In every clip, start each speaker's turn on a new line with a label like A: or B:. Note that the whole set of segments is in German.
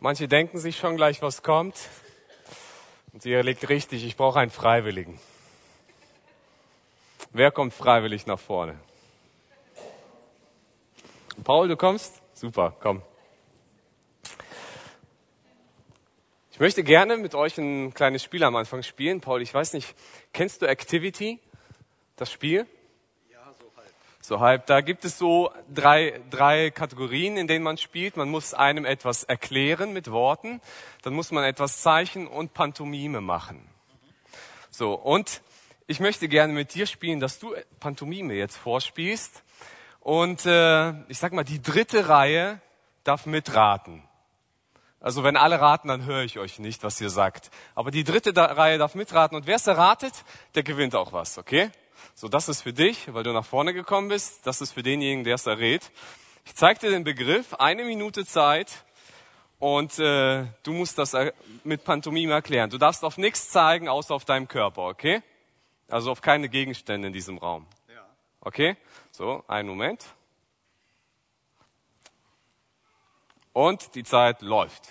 A: Manche denken sich schon gleich, was kommt. Und ihr liegt richtig, ich brauche einen Freiwilligen. Wer kommt freiwillig nach vorne? Paul, du kommst? Super, komm. Ich möchte gerne mit euch ein kleines Spiel am Anfang spielen. Paul, ich weiß nicht, kennst du Activity, das Spiel? So halb. Da gibt es so drei, drei Kategorien, in denen man spielt. Man muss einem etwas erklären mit Worten, dann muss man etwas zeichnen und Pantomime machen. So, und ich möchte gerne mit dir spielen, dass du Pantomime jetzt vorspielst. Und äh, ich sag mal, die dritte Reihe darf mitraten. Also wenn alle raten, dann höre ich euch nicht, was ihr sagt. Aber die dritte Reihe darf mitraten. Und wer es erratet, der gewinnt auch was, okay? So, das ist für dich, weil du nach vorne gekommen bist. Das ist für denjenigen, der es errät. Ich zeige dir den Begriff, eine Minute Zeit und äh, du musst das mit Pantomime erklären. Du darfst auf nichts zeigen, außer auf deinem Körper, okay? Also auf keine Gegenstände in diesem Raum. Ja. Okay? So, einen Moment. Und die Zeit läuft.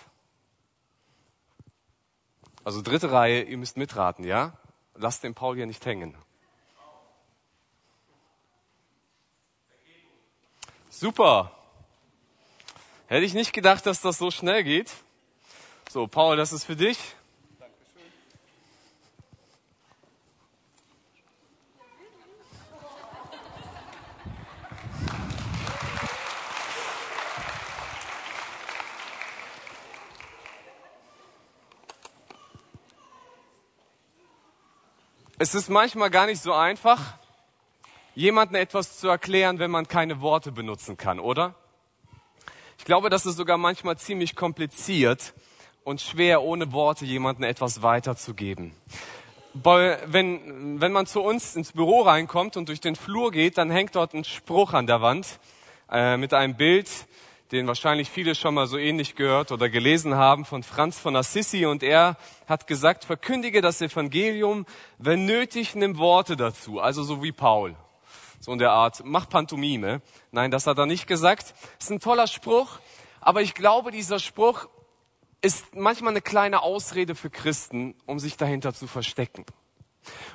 A: Also dritte Reihe, ihr müsst mitraten, ja? Lasst den Paul hier nicht hängen. Super. Hätte ich nicht gedacht, dass das so schnell geht. So, Paul, das ist für dich. Dankeschön. Es ist manchmal gar nicht so einfach, jemandem etwas zu erklären, wenn man keine Worte benutzen kann, oder? Ich glaube, das ist sogar manchmal ziemlich kompliziert und schwer, ohne Worte jemandem etwas weiterzugeben. Wenn, wenn man zu uns ins Büro reinkommt und durch den Flur geht, dann hängt dort ein Spruch an der Wand äh, mit einem Bild, den wahrscheinlich viele schon mal so ähnlich gehört oder gelesen haben von Franz von Assisi und er hat gesagt, verkündige das Evangelium, wenn nötig, nimm Worte dazu, also so wie Paul so in der Art, mach Pantomime. Nein, das hat er nicht gesagt. Ist ein toller Spruch, aber ich glaube, dieser Spruch ist manchmal eine kleine Ausrede für Christen, um sich dahinter zu verstecken.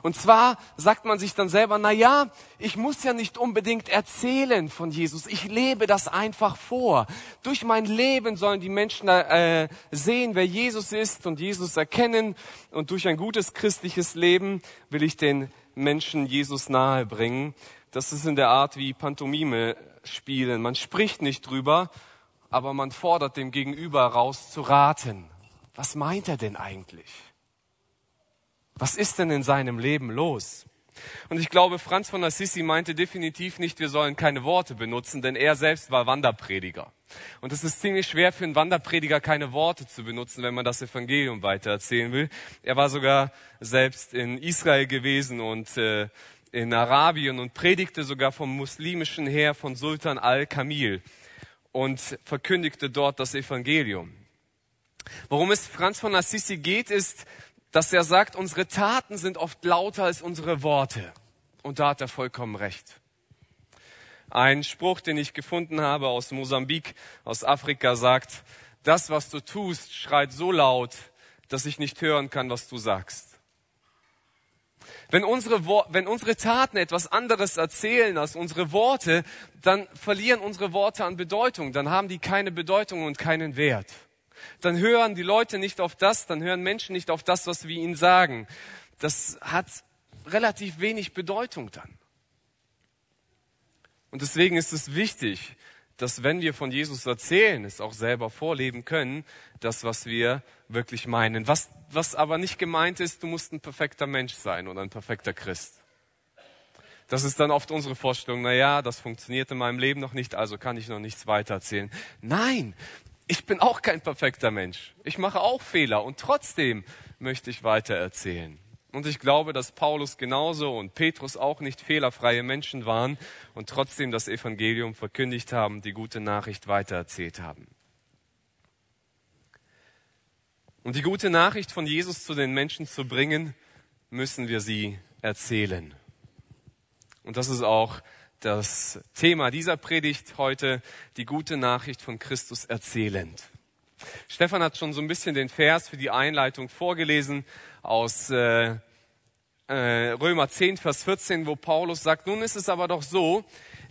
A: Und zwar sagt man sich dann selber, na ja, ich muss ja nicht unbedingt erzählen von Jesus. Ich lebe das einfach vor. Durch mein Leben sollen die Menschen äh, sehen, wer Jesus ist und Jesus erkennen. Und durch ein gutes christliches Leben will ich den Menschen Jesus nahe bringen. Das ist in der Art wie Pantomime spielen. Man spricht nicht drüber, aber man fordert dem Gegenüber raus zu raten. Was meint er denn eigentlich? Was ist denn in seinem Leben los? Und ich glaube, Franz von Assisi meinte definitiv nicht, wir sollen keine Worte benutzen, denn er selbst war Wanderprediger. Und es ist ziemlich schwer für einen Wanderprediger keine Worte zu benutzen, wenn man das Evangelium weitererzählen will. Er war sogar selbst in Israel gewesen und äh, in Arabien und predigte sogar vom muslimischen Heer von Sultan al-Kamil und verkündigte dort das Evangelium. Worum es Franz von Assisi geht, ist, dass er sagt, unsere Taten sind oft lauter als unsere Worte. Und da hat er vollkommen recht. Ein Spruch, den ich gefunden habe aus Mosambik, aus Afrika, sagt, das, was du tust, schreit so laut, dass ich nicht hören kann, was du sagst. Wenn unsere, wenn unsere Taten etwas anderes erzählen als unsere Worte, dann verlieren unsere Worte an Bedeutung, dann haben die keine Bedeutung und keinen Wert. Dann hören die Leute nicht auf das, dann hören Menschen nicht auf das, was wir ihnen sagen. Das hat relativ wenig Bedeutung dann. Und deswegen ist es wichtig, dass wenn wir von Jesus erzählen, es auch selber vorleben können, das, was wir wirklich meinen. Was, was aber nicht gemeint ist, du musst ein perfekter Mensch sein oder ein perfekter Christ. Das ist dann oft unsere Vorstellung, na ja, das funktioniert in meinem Leben noch nicht, also kann ich noch nichts weiter erzählen. Nein, ich bin auch kein perfekter Mensch. Ich mache auch Fehler und trotzdem möchte ich weiter erzählen. Und ich glaube, dass Paulus genauso und Petrus auch nicht fehlerfreie Menschen waren und trotzdem das Evangelium verkündigt haben, die gute Nachricht weitererzählt haben. Um die gute Nachricht von Jesus zu den Menschen zu bringen, müssen wir sie erzählen. Und das ist auch das Thema dieser Predigt heute, die gute Nachricht von Christus erzählend. Stefan hat schon so ein bisschen den Vers für die Einleitung vorgelesen aus äh, äh, Römer 10, Vers 14, wo Paulus sagt, nun ist es aber doch so,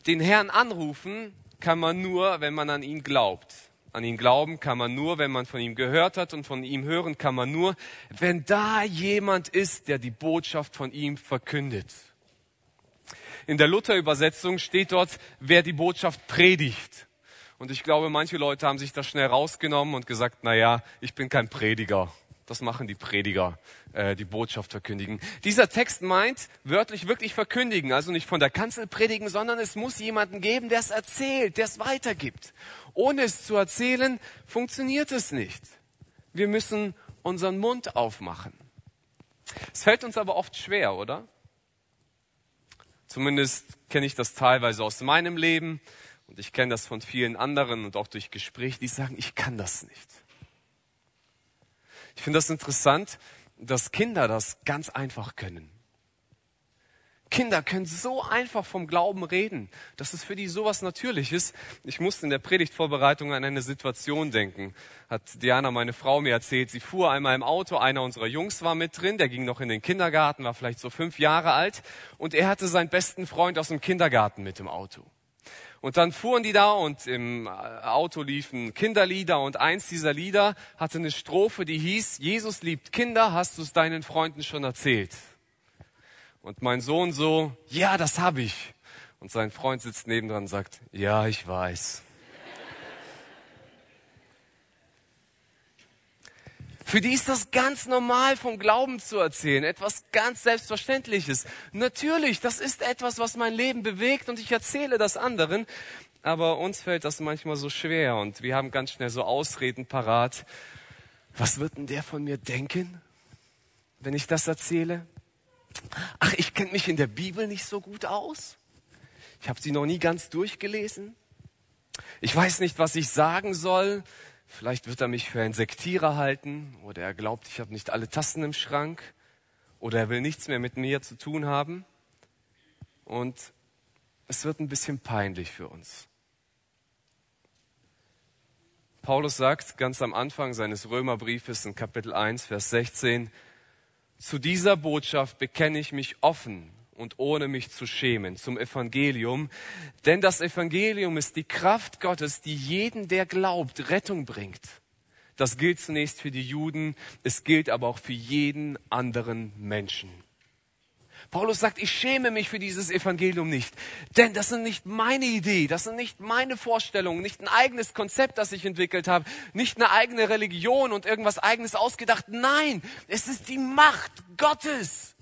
A: den Herrn anrufen kann man nur, wenn man an ihn glaubt. An ihn glauben kann man nur, wenn man von ihm gehört hat und von ihm hören kann man nur, wenn da jemand ist, der die Botschaft von ihm verkündet. In der Luther-Übersetzung steht dort, wer die Botschaft predigt. Und ich glaube, manche Leute haben sich das schnell rausgenommen und gesagt, na ja, ich bin kein Prediger. Das machen die Prediger, äh, die Botschaft verkündigen. Dieser Text meint wörtlich wirklich verkündigen, also nicht von der Kanzel predigen, sondern es muss jemanden geben, der es erzählt, der es weitergibt. Ohne es zu erzählen, funktioniert es nicht. Wir müssen unseren Mund aufmachen. Es fällt uns aber oft schwer, oder? Zumindest kenne ich das teilweise aus meinem Leben. Und ich kenne das von vielen anderen und auch durch Gespräche, die sagen, ich kann das nicht. Ich finde das interessant, dass Kinder das ganz einfach können. Kinder können so einfach vom Glauben reden. Das ist für die sowas Natürliches. Ich musste in der Predigtvorbereitung an eine Situation denken. Hat Diana, meine Frau, mir erzählt. Sie fuhr einmal im Auto. Einer unserer Jungs war mit drin. Der ging noch in den Kindergarten, war vielleicht so fünf Jahre alt. Und er hatte seinen besten Freund aus dem Kindergarten mit im Auto. Und dann fuhren die da und im äh, Auto liefen Kinderlieder und eins dieser Lieder hatte eine Strophe, die hieß, Jesus liebt Kinder, hast du es deinen Freunden schon erzählt? Und mein Sohn so, ja, das habe ich. Und sein Freund sitzt nebendran und sagt, ja, ich weiß. Für die ist das ganz normal, vom Glauben zu erzählen. Etwas ganz Selbstverständliches. Natürlich, das ist etwas, was mein Leben bewegt und ich erzähle das anderen. Aber uns fällt das manchmal so schwer und wir haben ganz schnell so Ausreden parat. Was wird denn der von mir denken, wenn ich das erzähle? Ach, ich kenne mich in der Bibel nicht so gut aus. Ich habe sie noch nie ganz durchgelesen. Ich weiß nicht, was ich sagen soll. Vielleicht wird er mich für einen Sektierer halten oder er glaubt, ich habe nicht alle Tassen im Schrank oder er will nichts mehr mit mir zu tun haben. Und es wird ein bisschen peinlich für uns. Paulus sagt ganz am Anfang seines Römerbriefes in Kapitel 1, Vers 16, zu dieser Botschaft bekenne ich mich offen und ohne mich zu schämen zum Evangelium. Denn das Evangelium ist die Kraft Gottes, die jeden, der glaubt, Rettung bringt. Das gilt zunächst für die Juden, es gilt aber auch für jeden anderen Menschen. Paulus sagt, ich schäme mich für dieses Evangelium nicht, denn das sind nicht meine Idee, das sind nicht meine Vorstellungen, nicht ein eigenes Konzept, das ich entwickelt habe, nicht eine eigene Religion und irgendwas eigenes ausgedacht. Nein, es ist die Macht Gottes.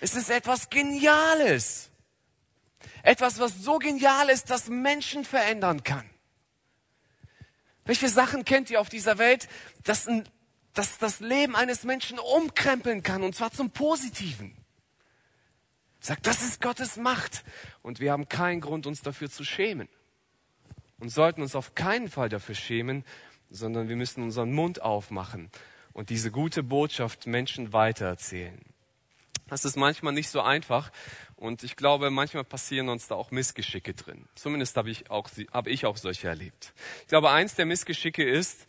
A: Es ist etwas Geniales. Etwas, was so genial ist, dass Menschen verändern kann. Welche Sachen kennt ihr auf dieser Welt, dass, ein, dass das Leben eines Menschen umkrempeln kann, und zwar zum Positiven? Sagt, das ist Gottes Macht. Und wir haben keinen Grund, uns dafür zu schämen. Und sollten uns auf keinen Fall dafür schämen, sondern wir müssen unseren Mund aufmachen und diese gute Botschaft Menschen weitererzählen. Das ist manchmal nicht so einfach und ich glaube, manchmal passieren uns da auch Missgeschicke drin. Zumindest habe ich auch, habe ich auch solche erlebt. Ich glaube, eins der Missgeschicke ist,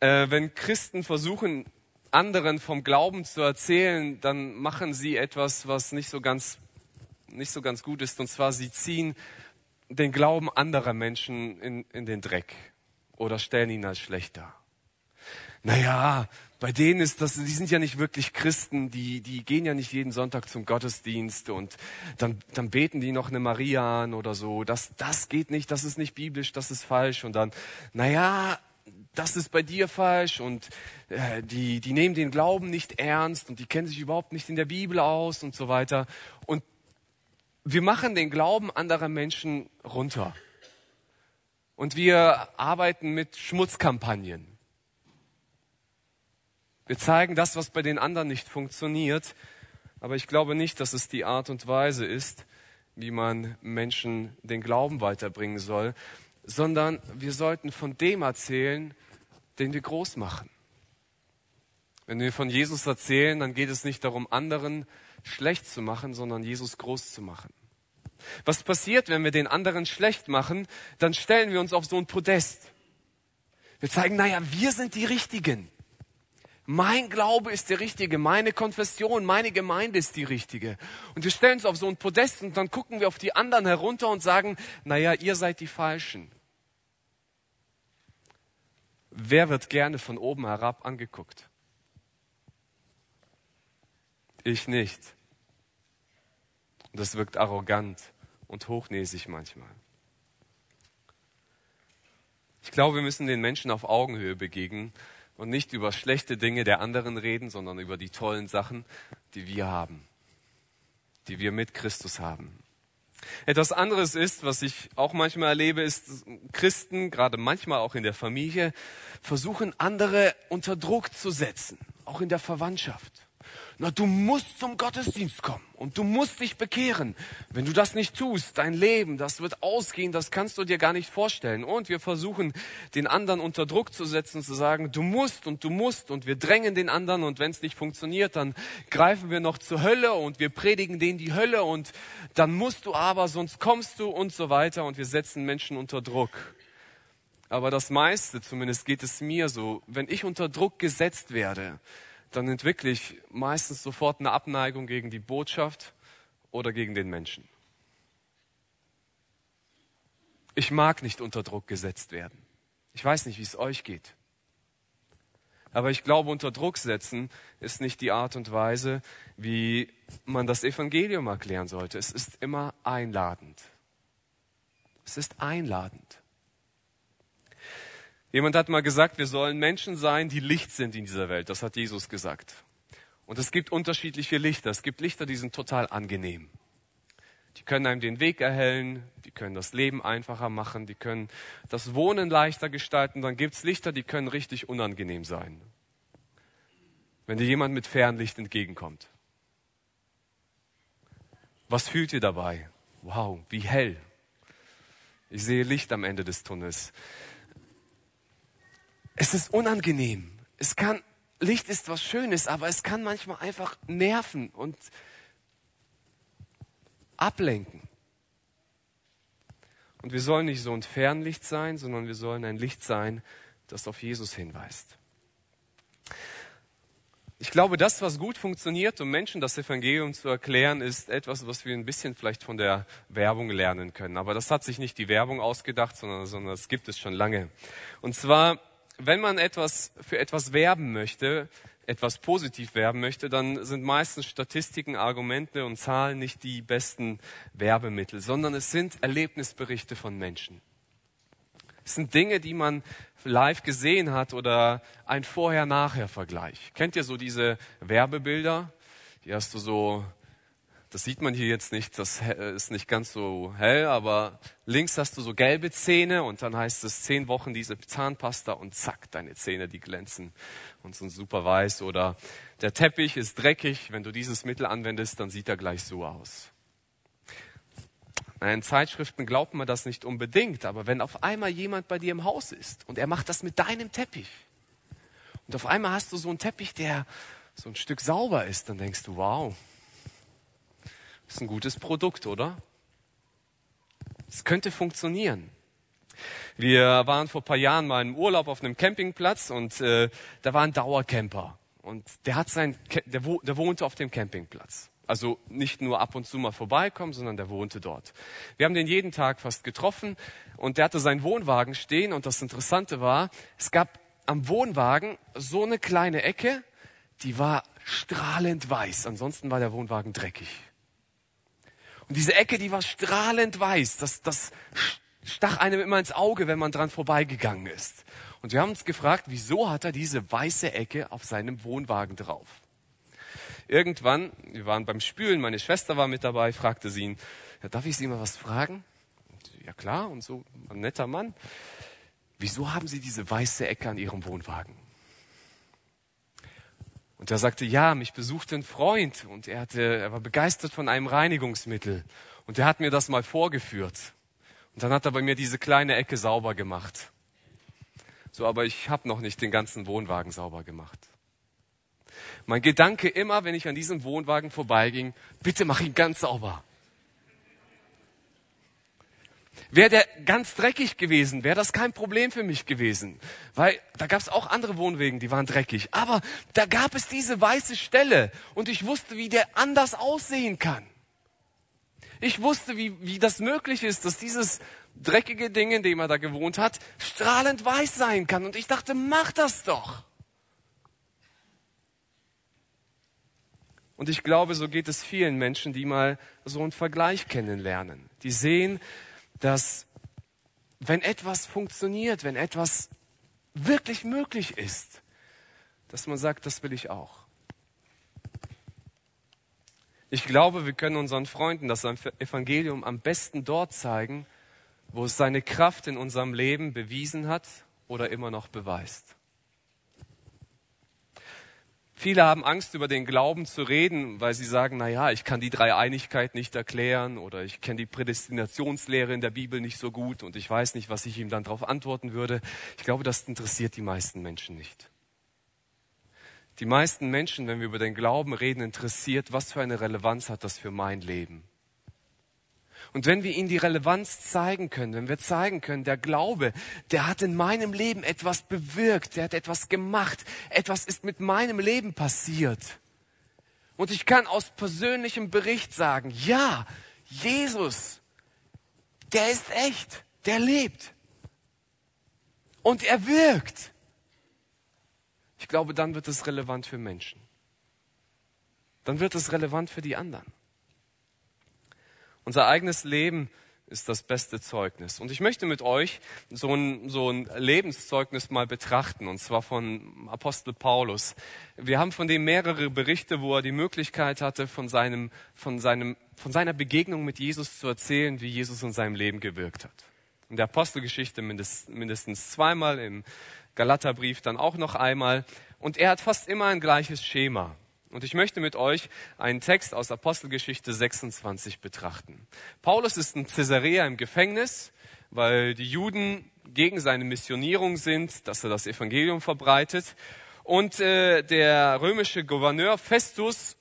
A: äh, wenn Christen versuchen, anderen vom Glauben zu erzählen, dann machen sie etwas, was nicht so ganz, nicht so ganz gut ist. Und zwar, sie ziehen den Glauben anderer Menschen in, in den Dreck oder stellen ihn als schlechter. Naja, bei denen ist das, die sind ja nicht wirklich Christen, die, die gehen ja nicht jeden Sonntag zum Gottesdienst und dann, dann beten die noch eine Maria an oder so. Das, das geht nicht, das ist nicht biblisch, das ist falsch. Und dann, naja, das ist bei dir falsch und äh, die, die nehmen den Glauben nicht ernst und die kennen sich überhaupt nicht in der Bibel aus und so weiter. Und wir machen den Glauben anderer Menschen runter. Und wir arbeiten mit Schmutzkampagnen. Wir zeigen das, was bei den anderen nicht funktioniert, aber ich glaube nicht, dass es die Art und Weise ist, wie man Menschen den Glauben weiterbringen soll, sondern wir sollten von dem erzählen, den wir groß machen. Wenn wir von Jesus erzählen, dann geht es nicht darum, anderen schlecht zu machen, sondern Jesus groß zu machen. Was passiert, wenn wir den anderen schlecht machen? Dann stellen wir uns auf so ein Podest. Wir zeigen, naja, wir sind die Richtigen. Mein Glaube ist der richtige, meine Konfession, meine Gemeinde ist die richtige. Und wir stellen uns auf so ein Podest und dann gucken wir auf die anderen herunter und sagen, naja, ihr seid die Falschen. Wer wird gerne von oben herab angeguckt? Ich nicht. Und das wirkt arrogant und hochnäsig manchmal. Ich glaube, wir müssen den Menschen auf Augenhöhe begegnen und nicht über schlechte Dinge der anderen reden, sondern über die tollen Sachen, die wir haben, die wir mit Christus haben. Etwas anderes ist, was ich auch manchmal erlebe, ist, Christen, gerade manchmal auch in der Familie, versuchen andere unter Druck zu setzen, auch in der Verwandtschaft. Na, du musst zum Gottesdienst kommen und du musst dich bekehren. Wenn du das nicht tust, dein Leben, das wird ausgehen, das kannst du dir gar nicht vorstellen. Und wir versuchen, den anderen unter Druck zu setzen, zu sagen, du musst und du musst und wir drängen den anderen und wenn es nicht funktioniert, dann greifen wir noch zur Hölle und wir predigen denen die Hölle und dann musst du aber, sonst kommst du und so weiter und wir setzen Menschen unter Druck. Aber das meiste, zumindest geht es mir so, wenn ich unter Druck gesetzt werde, dann entwickle ich meistens sofort eine Abneigung gegen die Botschaft oder gegen den Menschen. Ich mag nicht unter Druck gesetzt werden. Ich weiß nicht, wie es euch geht. Aber ich glaube, unter Druck setzen ist nicht die Art und Weise, wie man das Evangelium erklären sollte. Es ist immer einladend. Es ist einladend. Jemand hat mal gesagt, wir sollen Menschen sein, die Licht sind in dieser Welt. Das hat Jesus gesagt. Und es gibt unterschiedliche Lichter. Es gibt Lichter, die sind total angenehm. Die können einem den Weg erhellen, die können das Leben einfacher machen, die können das Wohnen leichter gestalten. Dann gibt's Lichter, die können richtig unangenehm sein. Wenn dir jemand mit Fernlicht entgegenkommt. Was fühlt ihr dabei? Wow, wie hell. Ich sehe Licht am Ende des Tunnels. Es ist unangenehm. Es kann, Licht ist was Schönes, aber es kann manchmal einfach nerven und ablenken. Und wir sollen nicht so ein Fernlicht sein, sondern wir sollen ein Licht sein, das auf Jesus hinweist. Ich glaube, das, was gut funktioniert, um Menschen das Evangelium zu erklären, ist etwas, was wir ein bisschen vielleicht von der Werbung lernen können. Aber das hat sich nicht die Werbung ausgedacht, sondern, sondern das gibt es schon lange. Und zwar wenn man etwas für etwas werben möchte, etwas positiv werben möchte, dann sind meistens Statistiken, Argumente und Zahlen nicht die besten Werbemittel, sondern es sind Erlebnisberichte von Menschen. Es sind Dinge, die man live gesehen hat oder ein Vorher-Nachher-Vergleich. Kennt ihr so diese Werbebilder? Die hast du so das sieht man hier jetzt nicht, das ist nicht ganz so hell, aber links hast du so gelbe Zähne und dann heißt es zehn Wochen diese Zahnpasta und zack, deine Zähne, die glänzen und sind super weiß. Oder der Teppich ist dreckig, wenn du dieses Mittel anwendest, dann sieht er gleich so aus. In Zeitschriften glaubt man das nicht unbedingt, aber wenn auf einmal jemand bei dir im Haus ist und er macht das mit deinem Teppich und auf einmal hast du so einen Teppich, der so ein Stück sauber ist, dann denkst du, wow, ist ein gutes Produkt, oder? Es könnte funktionieren. Wir waren vor paar Jahren mal im Urlaub auf einem Campingplatz und äh, da war ein Dauercamper. Und der hat sein, der, der wohnte auf dem Campingplatz. Also nicht nur ab und zu mal vorbeikommen, sondern der wohnte dort. Wir haben den jeden Tag fast getroffen und der hatte seinen Wohnwagen stehen und das Interessante war, es gab am Wohnwagen so eine kleine Ecke, die war strahlend weiß. Ansonsten war der Wohnwagen dreckig. Und diese Ecke, die war strahlend weiß. Das, das stach einem immer ins Auge, wenn man dran vorbeigegangen ist. Und wir haben uns gefragt, wieso hat er diese weiße Ecke auf seinem Wohnwagen drauf? Irgendwann, wir waren beim Spülen, meine Schwester war mit dabei, fragte sie ihn, ja, darf ich Sie mal was fragen? Ja klar, und so, ein netter Mann. Wieso haben Sie diese weiße Ecke an Ihrem Wohnwagen? Und er sagte, ja, mich besuchte ein Freund und er, hatte, er war begeistert von einem Reinigungsmittel und er hat mir das mal vorgeführt. Und dann hat er bei mir diese kleine Ecke sauber gemacht. So, aber ich habe noch nicht den ganzen Wohnwagen sauber gemacht. Mein Gedanke immer, wenn ich an diesem Wohnwagen vorbeiging, bitte mach ihn ganz sauber. Wäre der ganz dreckig gewesen, wäre das kein Problem für mich gewesen. Weil da gab es auch andere Wohnwegen, die waren dreckig. Aber da gab es diese weiße Stelle und ich wusste, wie der anders aussehen kann. Ich wusste, wie, wie das möglich ist, dass dieses dreckige Ding, in dem er da gewohnt hat, strahlend weiß sein kann. Und ich dachte, mach das doch. Und ich glaube, so geht es vielen Menschen, die mal so einen Vergleich kennenlernen. Die sehen, dass wenn etwas funktioniert, wenn etwas wirklich möglich ist, dass man sagt, das will ich auch. Ich glaube, wir können unseren Freunden das Evangelium am besten dort zeigen, wo es seine Kraft in unserem Leben bewiesen hat oder immer noch beweist. Viele haben Angst, über den Glauben zu reden, weil sie sagen, na ja, ich kann die Dreieinigkeit nicht erklären oder ich kenne die Prädestinationslehre in der Bibel nicht so gut und ich weiß nicht, was ich ihm dann darauf antworten würde. Ich glaube, das interessiert die meisten Menschen nicht. Die meisten Menschen, wenn wir über den Glauben reden, interessiert, was für eine Relevanz hat das für mein Leben? Und wenn wir ihnen die Relevanz zeigen können, wenn wir zeigen können, der Glaube, der hat in meinem Leben etwas bewirkt, der hat etwas gemacht, etwas ist mit meinem Leben passiert. Und ich kann aus persönlichem Bericht sagen, ja, Jesus, der ist echt, der lebt. Und er wirkt. Ich glaube, dann wird es relevant für Menschen. Dann wird es relevant für die anderen. Unser eigenes Leben ist das beste Zeugnis. Und ich möchte mit euch so ein, so ein Lebenszeugnis mal betrachten, und zwar von Apostel Paulus. Wir haben von dem mehrere Berichte, wo er die Möglichkeit hatte, von, seinem, von, seinem, von seiner Begegnung mit Jesus zu erzählen, wie Jesus in seinem Leben gewirkt hat. In der Apostelgeschichte mindest, mindestens zweimal, im Galaterbrief dann auch noch einmal. Und er hat fast immer ein gleiches Schema. Und ich möchte mit euch einen Text aus Apostelgeschichte 26 betrachten. Paulus ist in Caesarea im Gefängnis, weil die Juden gegen seine Missionierung sind, dass er das Evangelium verbreitet. Und äh, der römische Gouverneur Festus,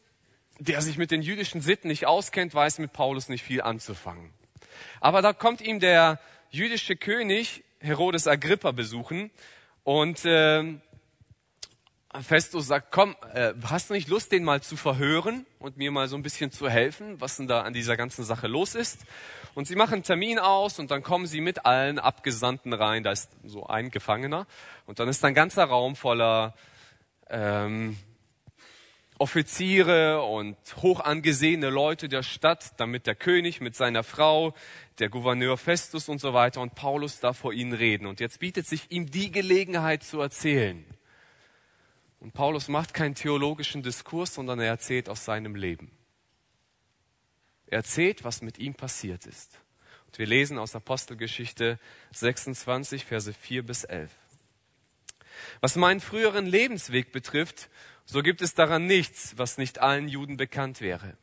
A: der sich mit den jüdischen Sitten nicht auskennt, weiß mit Paulus nicht viel anzufangen. Aber da kommt ihm der jüdische König Herodes Agrippa besuchen und äh, Festus sagt, komm, äh, hast du nicht Lust, den mal zu verhören und mir mal so ein bisschen zu helfen, was denn da an dieser ganzen Sache los ist? Und sie machen einen Termin aus und dann kommen sie mit allen Abgesandten rein. Da ist so ein Gefangener und dann ist ein ganzer Raum voller ähm, Offiziere und hoch angesehene Leute der Stadt, damit der König mit seiner Frau, der Gouverneur Festus und so weiter und Paulus da vor ihnen reden. Und jetzt bietet sich ihm die Gelegenheit zu erzählen. Und Paulus macht keinen theologischen Diskurs, sondern er erzählt aus seinem Leben. Er erzählt, was mit ihm passiert ist. Und wir lesen aus Apostelgeschichte 26, Verse 4 bis 11. Was meinen früheren Lebensweg betrifft, so gibt es daran nichts, was nicht allen Juden bekannt wäre.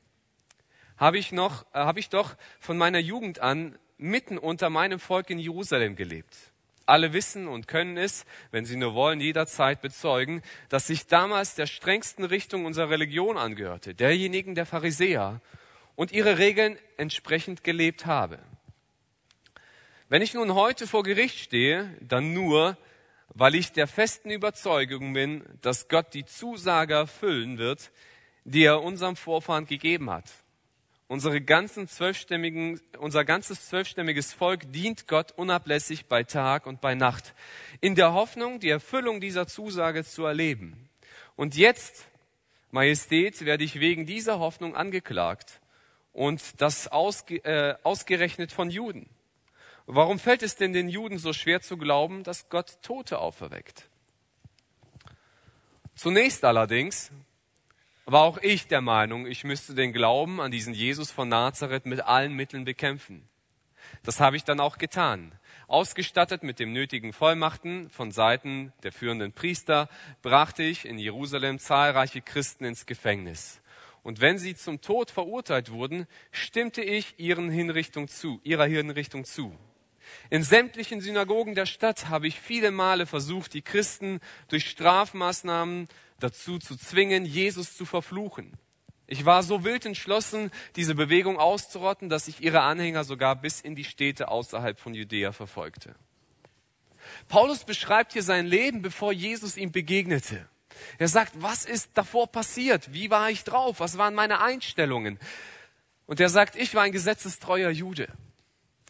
A: Habe ich noch, äh, habe ich doch von meiner Jugend an mitten unter meinem Volk in Jerusalem gelebt. Alle wissen und können es, wenn sie nur wollen, jederzeit bezeugen, dass ich damals der strengsten Richtung unserer Religion angehörte, derjenigen der Pharisäer, und ihre Regeln entsprechend gelebt habe. Wenn ich nun heute vor Gericht stehe, dann nur, weil ich der festen Überzeugung bin, dass Gott die Zusage erfüllen wird, die er unserem Vorfahren gegeben hat Unsere ganzen zwölfstämmigen, unser ganzes zwölfstämmiges Volk dient Gott unablässig bei Tag und bei Nacht, in der Hoffnung, die Erfüllung dieser Zusage zu erleben. Und jetzt, Majestät, werde ich wegen dieser Hoffnung angeklagt und das ausge, äh, ausgerechnet von Juden. Warum fällt es denn den Juden so schwer zu glauben, dass Gott Tote auferweckt? Zunächst allerdings war auch ich der Meinung, ich müsste den Glauben an diesen Jesus von Nazareth mit allen Mitteln bekämpfen. Das habe ich dann auch getan. Ausgestattet mit dem nötigen Vollmachten von Seiten der führenden Priester brachte ich in Jerusalem zahlreiche Christen ins Gefängnis. Und wenn sie zum Tod verurteilt wurden, stimmte ich ihren Hinrichtung zu, ihrer Hinrichtung zu. In sämtlichen Synagogen der Stadt habe ich viele Male versucht, die Christen durch Strafmaßnahmen dazu zu zwingen, Jesus zu verfluchen. Ich war so wild entschlossen, diese Bewegung auszurotten, dass ich ihre Anhänger sogar bis in die Städte außerhalb von Judäa verfolgte. Paulus beschreibt hier sein Leben, bevor Jesus ihm begegnete. Er sagt, was ist davor passiert? Wie war ich drauf? Was waren meine Einstellungen? Und er sagt, ich war ein gesetzestreuer Jude.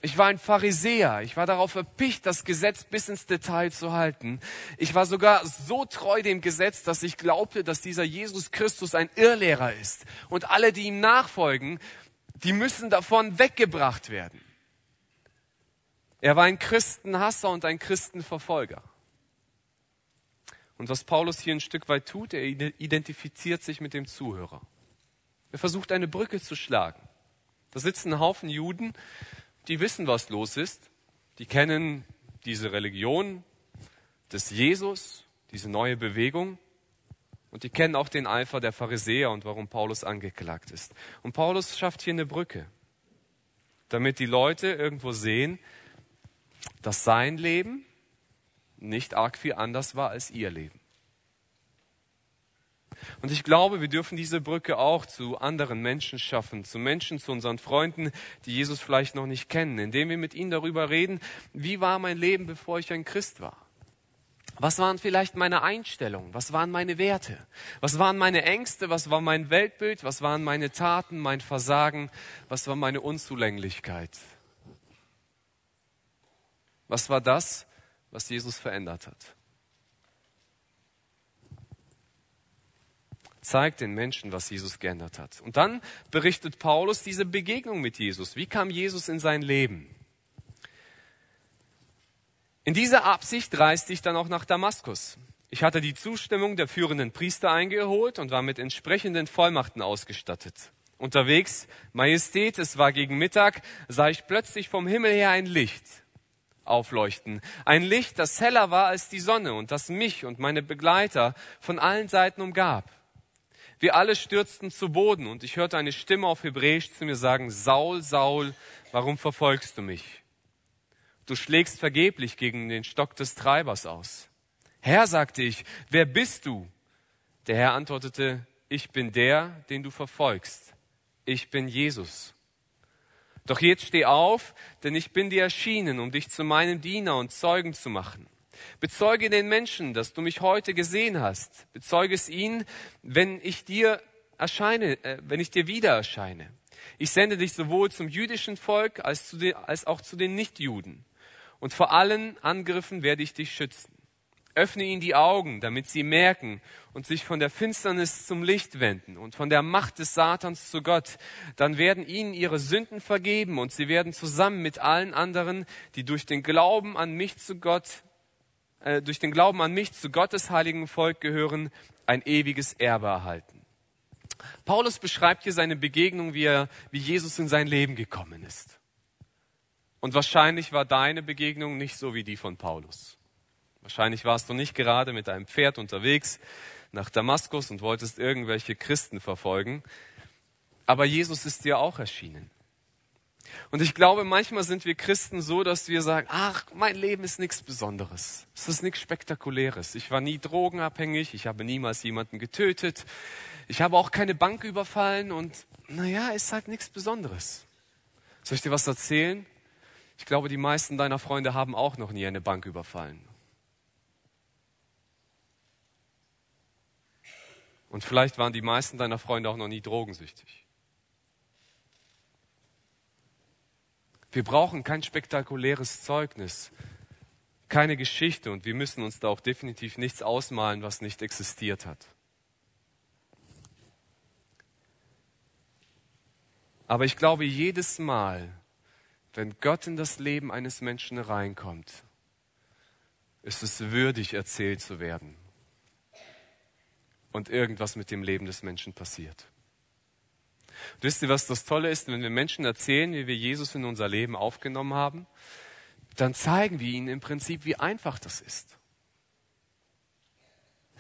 A: Ich war ein Pharisäer. Ich war darauf verpicht, das Gesetz bis ins Detail zu halten. Ich war sogar so treu dem Gesetz, dass ich glaubte, dass dieser Jesus Christus ein Irrlehrer ist. Und alle, die ihm nachfolgen, die müssen davon weggebracht werden. Er war ein Christenhasser und ein Christenverfolger. Und was Paulus hier ein Stück weit tut, er identifiziert sich mit dem Zuhörer. Er versucht eine Brücke zu schlagen. Da sitzen ein Haufen Juden, die wissen, was los ist. Die kennen diese Religion des Jesus, diese neue Bewegung. Und die kennen auch den Eifer der Pharisäer und warum Paulus angeklagt ist. Und Paulus schafft hier eine Brücke, damit die Leute irgendwo sehen, dass sein Leben nicht arg viel anders war als ihr Leben. Und ich glaube, wir dürfen diese Brücke auch zu anderen Menschen schaffen, zu Menschen, zu unseren Freunden, die Jesus vielleicht noch nicht kennen, indem wir mit ihnen darüber reden, wie war mein Leben, bevor ich ein Christ war. Was waren vielleicht meine Einstellungen? Was waren meine Werte? Was waren meine Ängste? Was war mein Weltbild? Was waren meine Taten, mein Versagen? Was war meine Unzulänglichkeit? Was war das, was Jesus verändert hat? Zeigt den Menschen, was Jesus geändert hat. Und dann berichtet Paulus diese Begegnung mit Jesus. Wie kam Jesus in sein Leben? In dieser Absicht reiste ich dann auch nach Damaskus. Ich hatte die Zustimmung der führenden Priester eingeholt und war mit entsprechenden Vollmachten ausgestattet. Unterwegs, Majestät, es war gegen Mittag, sah ich plötzlich vom Himmel her ein Licht aufleuchten. Ein Licht, das heller war als die Sonne und das mich und meine Begleiter von allen Seiten umgab. Wir alle stürzten zu Boden und ich hörte eine Stimme auf Hebräisch zu mir sagen, Saul, Saul, warum verfolgst du mich? Du schlägst vergeblich gegen den Stock des Treibers aus. Herr, sagte ich, wer bist du? Der Herr antwortete, ich bin der, den du verfolgst. Ich bin Jesus. Doch jetzt steh auf, denn ich bin dir erschienen, um dich zu meinem Diener und Zeugen zu machen. Bezeuge den Menschen, dass du mich heute gesehen hast. Bezeuge es ihnen, wenn ich dir erscheine, äh, wenn ich dir wieder erscheine. Ich sende dich sowohl zum jüdischen Volk als, zu den, als auch zu den Nichtjuden. Und vor allen Angriffen werde ich dich schützen. Öffne ihnen die Augen, damit sie merken und sich von der Finsternis zum Licht wenden und von der Macht des Satans zu Gott. Dann werden ihnen ihre Sünden vergeben und sie werden zusammen mit allen anderen, die durch den Glauben an mich zu Gott äh, durch den Glauben an mich zu Gottes heiligen Volk gehören, ein ewiges Erbe erhalten. Paulus beschreibt hier seine Begegnung, wie, er, wie Jesus in sein Leben gekommen ist. Und wahrscheinlich war deine Begegnung nicht so wie die von Paulus. Wahrscheinlich warst du nicht gerade mit einem Pferd unterwegs nach Damaskus und wolltest irgendwelche Christen verfolgen. Aber Jesus ist dir auch erschienen. Und ich glaube, manchmal sind wir Christen so, dass wir sagen, ach, mein Leben ist nichts Besonderes. Es ist nichts Spektakuläres. Ich war nie drogenabhängig. Ich habe niemals jemanden getötet. Ich habe auch keine Bank überfallen und naja, ist halt nichts Besonderes. Soll ich dir was erzählen? Ich glaube, die meisten deiner Freunde haben auch noch nie eine Bank überfallen. Und vielleicht waren die meisten deiner Freunde auch noch nie drogensüchtig. Wir brauchen kein spektakuläres Zeugnis, keine Geschichte und wir müssen uns da auch definitiv nichts ausmalen, was nicht existiert hat. Aber ich glaube, jedes Mal, wenn Gott in das Leben eines Menschen reinkommt, ist es würdig, erzählt zu werden. Und irgendwas mit dem Leben des Menschen passiert. Und wisst ihr, was das Tolle ist? Wenn wir Menschen erzählen, wie wir Jesus in unser Leben aufgenommen haben, dann zeigen wir ihnen im Prinzip, wie einfach das ist.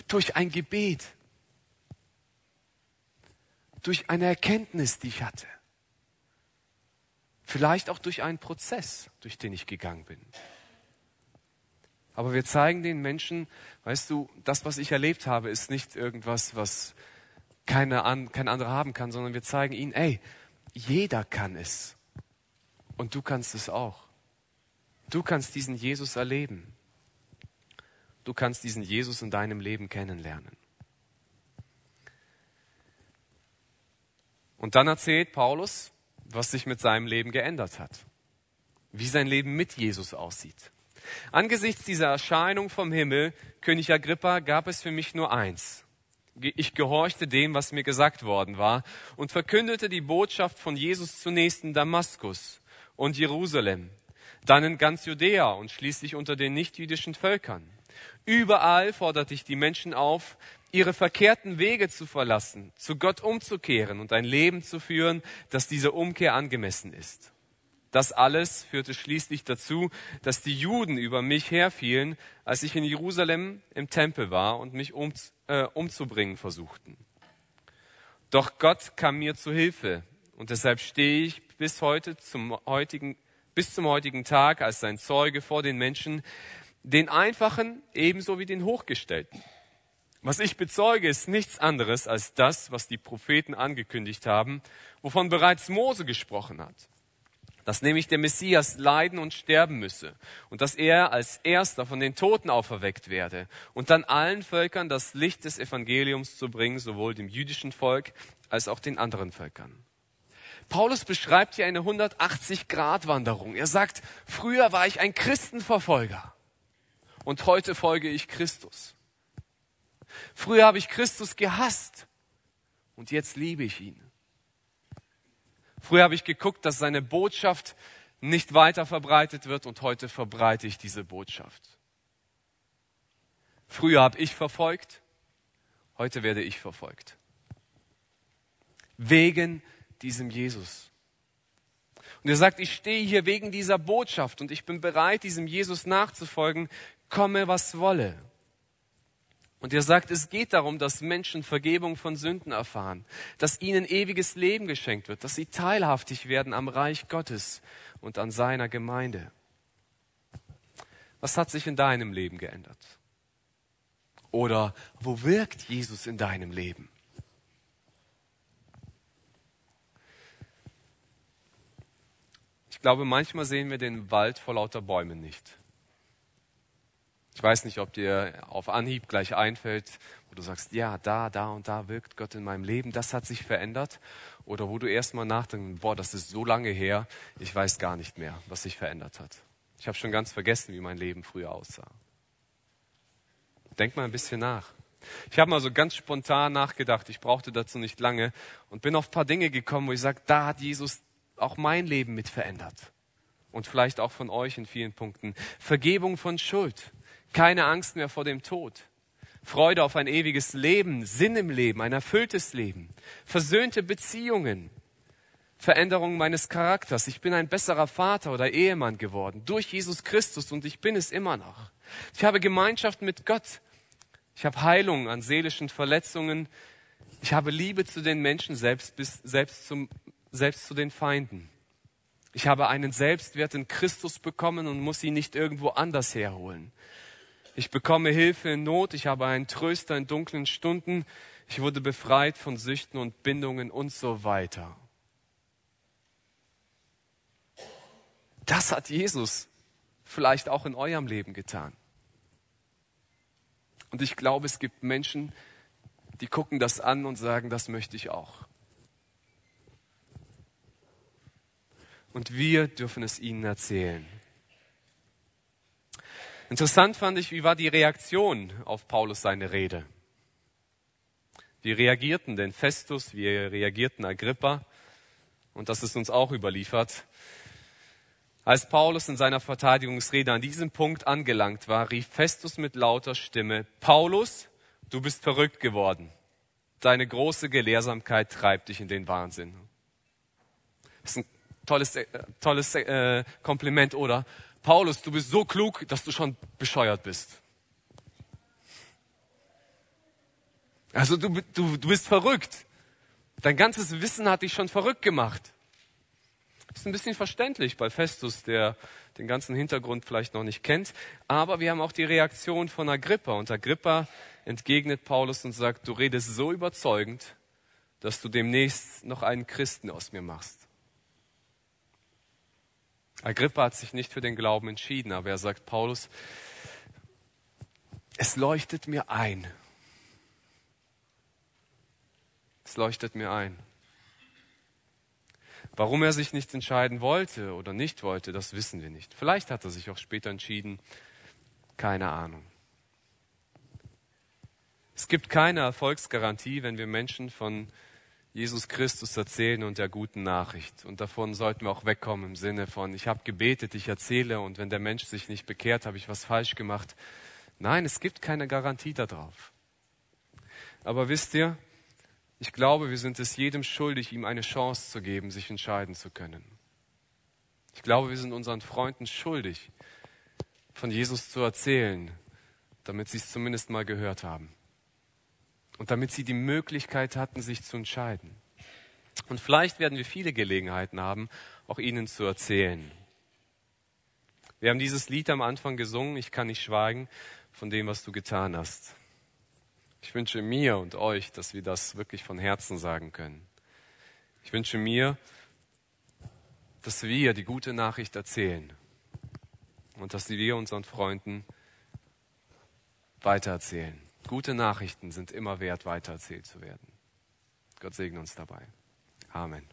A: Durch ein Gebet, durch eine Erkenntnis, die ich hatte. Vielleicht auch durch einen Prozess, durch den ich gegangen bin. Aber wir zeigen den Menschen, weißt du, das, was ich erlebt habe, ist nicht irgendwas, was keine, an, kein anderer haben kann, sondern wir zeigen ihnen, ey, jeder kann es. Und du kannst es auch. Du kannst diesen Jesus erleben. Du kannst diesen Jesus in deinem Leben kennenlernen. Und dann erzählt Paulus, was sich mit seinem Leben geändert hat, wie sein Leben mit Jesus aussieht. Angesichts dieser Erscheinung vom Himmel, König Agrippa, gab es für mich nur eins. Ich gehorchte dem, was mir gesagt worden war, und verkündete die Botschaft von Jesus zunächst in Damaskus und Jerusalem, dann in ganz Judäa und schließlich unter den nichtjüdischen Völkern. Überall forderte ich die Menschen auf, ihre verkehrten Wege zu verlassen, zu Gott umzukehren und ein Leben zu führen, das dieser Umkehr angemessen ist. Das alles führte schließlich dazu, dass die Juden über mich herfielen, als ich in Jerusalem im Tempel war und mich um, äh, umzubringen versuchten. Doch Gott kam mir zu Hilfe und deshalb stehe ich bis heute zum heutigen, bis zum heutigen Tag als sein Zeuge vor den Menschen, den Einfachen ebenso wie den Hochgestellten. Was ich bezeuge, ist nichts anderes als das, was die Propheten angekündigt haben, wovon bereits Mose gesprochen hat. Dass nämlich der Messias leiden und sterben müsse und dass er als erster von den Toten auferweckt werde und dann allen Völkern das Licht des Evangeliums zu bringen, sowohl dem jüdischen Volk als auch den anderen Völkern. Paulus beschreibt hier eine 180-Grad-Wanderung. Er sagt, früher war ich ein Christenverfolger und heute folge ich Christus. Früher habe ich Christus gehasst und jetzt liebe ich ihn. Früher habe ich geguckt, dass seine Botschaft nicht weiter verbreitet wird und heute verbreite ich diese Botschaft. Früher habe ich verfolgt, heute werde ich verfolgt. Wegen diesem Jesus. Und er sagt, ich stehe hier wegen dieser Botschaft und ich bin bereit, diesem Jesus nachzufolgen, komme was wolle. Und er sagt, es geht darum, dass Menschen Vergebung von Sünden erfahren, dass ihnen ewiges Leben geschenkt wird, dass sie teilhaftig werden am Reich Gottes und an seiner Gemeinde. Was hat sich in deinem Leben geändert? Oder wo wirkt Jesus in deinem Leben? Ich glaube, manchmal sehen wir den Wald vor lauter Bäumen nicht. Ich weiß nicht, ob dir auf Anhieb gleich einfällt, wo du sagst, ja, da, da und da wirkt Gott in meinem Leben, das hat sich verändert. Oder wo du erstmal nachdenkst, boah, das ist so lange her, ich weiß gar nicht mehr, was sich verändert hat. Ich habe schon ganz vergessen, wie mein Leben früher aussah. Denk mal ein bisschen nach. Ich habe mal so ganz spontan nachgedacht, ich brauchte dazu nicht lange und bin auf ein paar Dinge gekommen, wo ich sage, da hat Jesus auch mein Leben mit verändert. Und vielleicht auch von euch in vielen Punkten. Vergebung von Schuld. Keine Angst mehr vor dem Tod. Freude auf ein ewiges Leben, Sinn im Leben, ein erfülltes Leben. Versöhnte Beziehungen. Veränderung meines Charakters. Ich bin ein besserer Vater oder Ehemann geworden durch Jesus Christus und ich bin es immer noch. Ich habe Gemeinschaft mit Gott. Ich habe Heilung an seelischen Verletzungen. Ich habe Liebe zu den Menschen, selbst, bis, selbst, zum, selbst zu den Feinden. Ich habe einen Selbstwert in Christus bekommen und muss ihn nicht irgendwo anders herholen. Ich bekomme Hilfe in Not. Ich habe einen Tröster in dunklen Stunden. Ich wurde befreit von Süchten und Bindungen und so weiter. Das hat Jesus vielleicht auch in eurem Leben getan. Und ich glaube, es gibt Menschen, die gucken das an und sagen, das möchte ich auch. Und wir dürfen es ihnen erzählen. Interessant fand ich, wie war die Reaktion auf Paulus seine Rede? Wie reagierten denn Festus, wie reagierten Agrippa? Und das ist uns auch überliefert. Als Paulus in seiner Verteidigungsrede an diesem Punkt angelangt war, rief Festus mit lauter Stimme, Paulus, du bist verrückt geworden. Deine große Gelehrsamkeit treibt dich in den Wahnsinn. Das ist ein tolles, äh, tolles äh, Kompliment, oder? Paulus, du bist so klug, dass du schon bescheuert bist. Also du, du, du bist verrückt. Dein ganzes Wissen hat dich schon verrückt gemacht. Ist ein bisschen verständlich bei Festus, der den ganzen Hintergrund vielleicht noch nicht kennt. Aber wir haben auch die Reaktion von Agrippa. Und Agrippa entgegnet Paulus und sagt, du redest so überzeugend, dass du demnächst noch einen Christen aus mir machst. Agrippa hat sich nicht für den Glauben entschieden, aber er sagt Paulus, es leuchtet mir ein. Es leuchtet mir ein. Warum er sich nicht entscheiden wollte oder nicht wollte, das wissen wir nicht. Vielleicht hat er sich auch später entschieden. Keine Ahnung. Es gibt keine Erfolgsgarantie, wenn wir Menschen von Jesus Christus erzählen und der guten Nachricht. Und davon sollten wir auch wegkommen im Sinne von, ich habe gebetet, ich erzähle und wenn der Mensch sich nicht bekehrt, habe ich was falsch gemacht. Nein, es gibt keine Garantie darauf. Aber wisst ihr, ich glaube, wir sind es jedem schuldig, ihm eine Chance zu geben, sich entscheiden zu können. Ich glaube, wir sind unseren Freunden schuldig, von Jesus zu erzählen, damit sie es zumindest mal gehört haben und damit sie die Möglichkeit hatten, sich zu entscheiden. Und vielleicht werden wir viele Gelegenheiten haben, auch ihnen zu erzählen. Wir haben dieses Lied am Anfang gesungen, ich kann nicht schweigen von dem, was du getan hast. Ich wünsche mir und euch, dass wir das wirklich von Herzen sagen können. Ich wünsche mir, dass wir die gute Nachricht erzählen und dass wir unseren Freunden weitererzählen. Gute Nachrichten sind immer wert, weitererzählt zu werden. Gott segne uns dabei. Amen.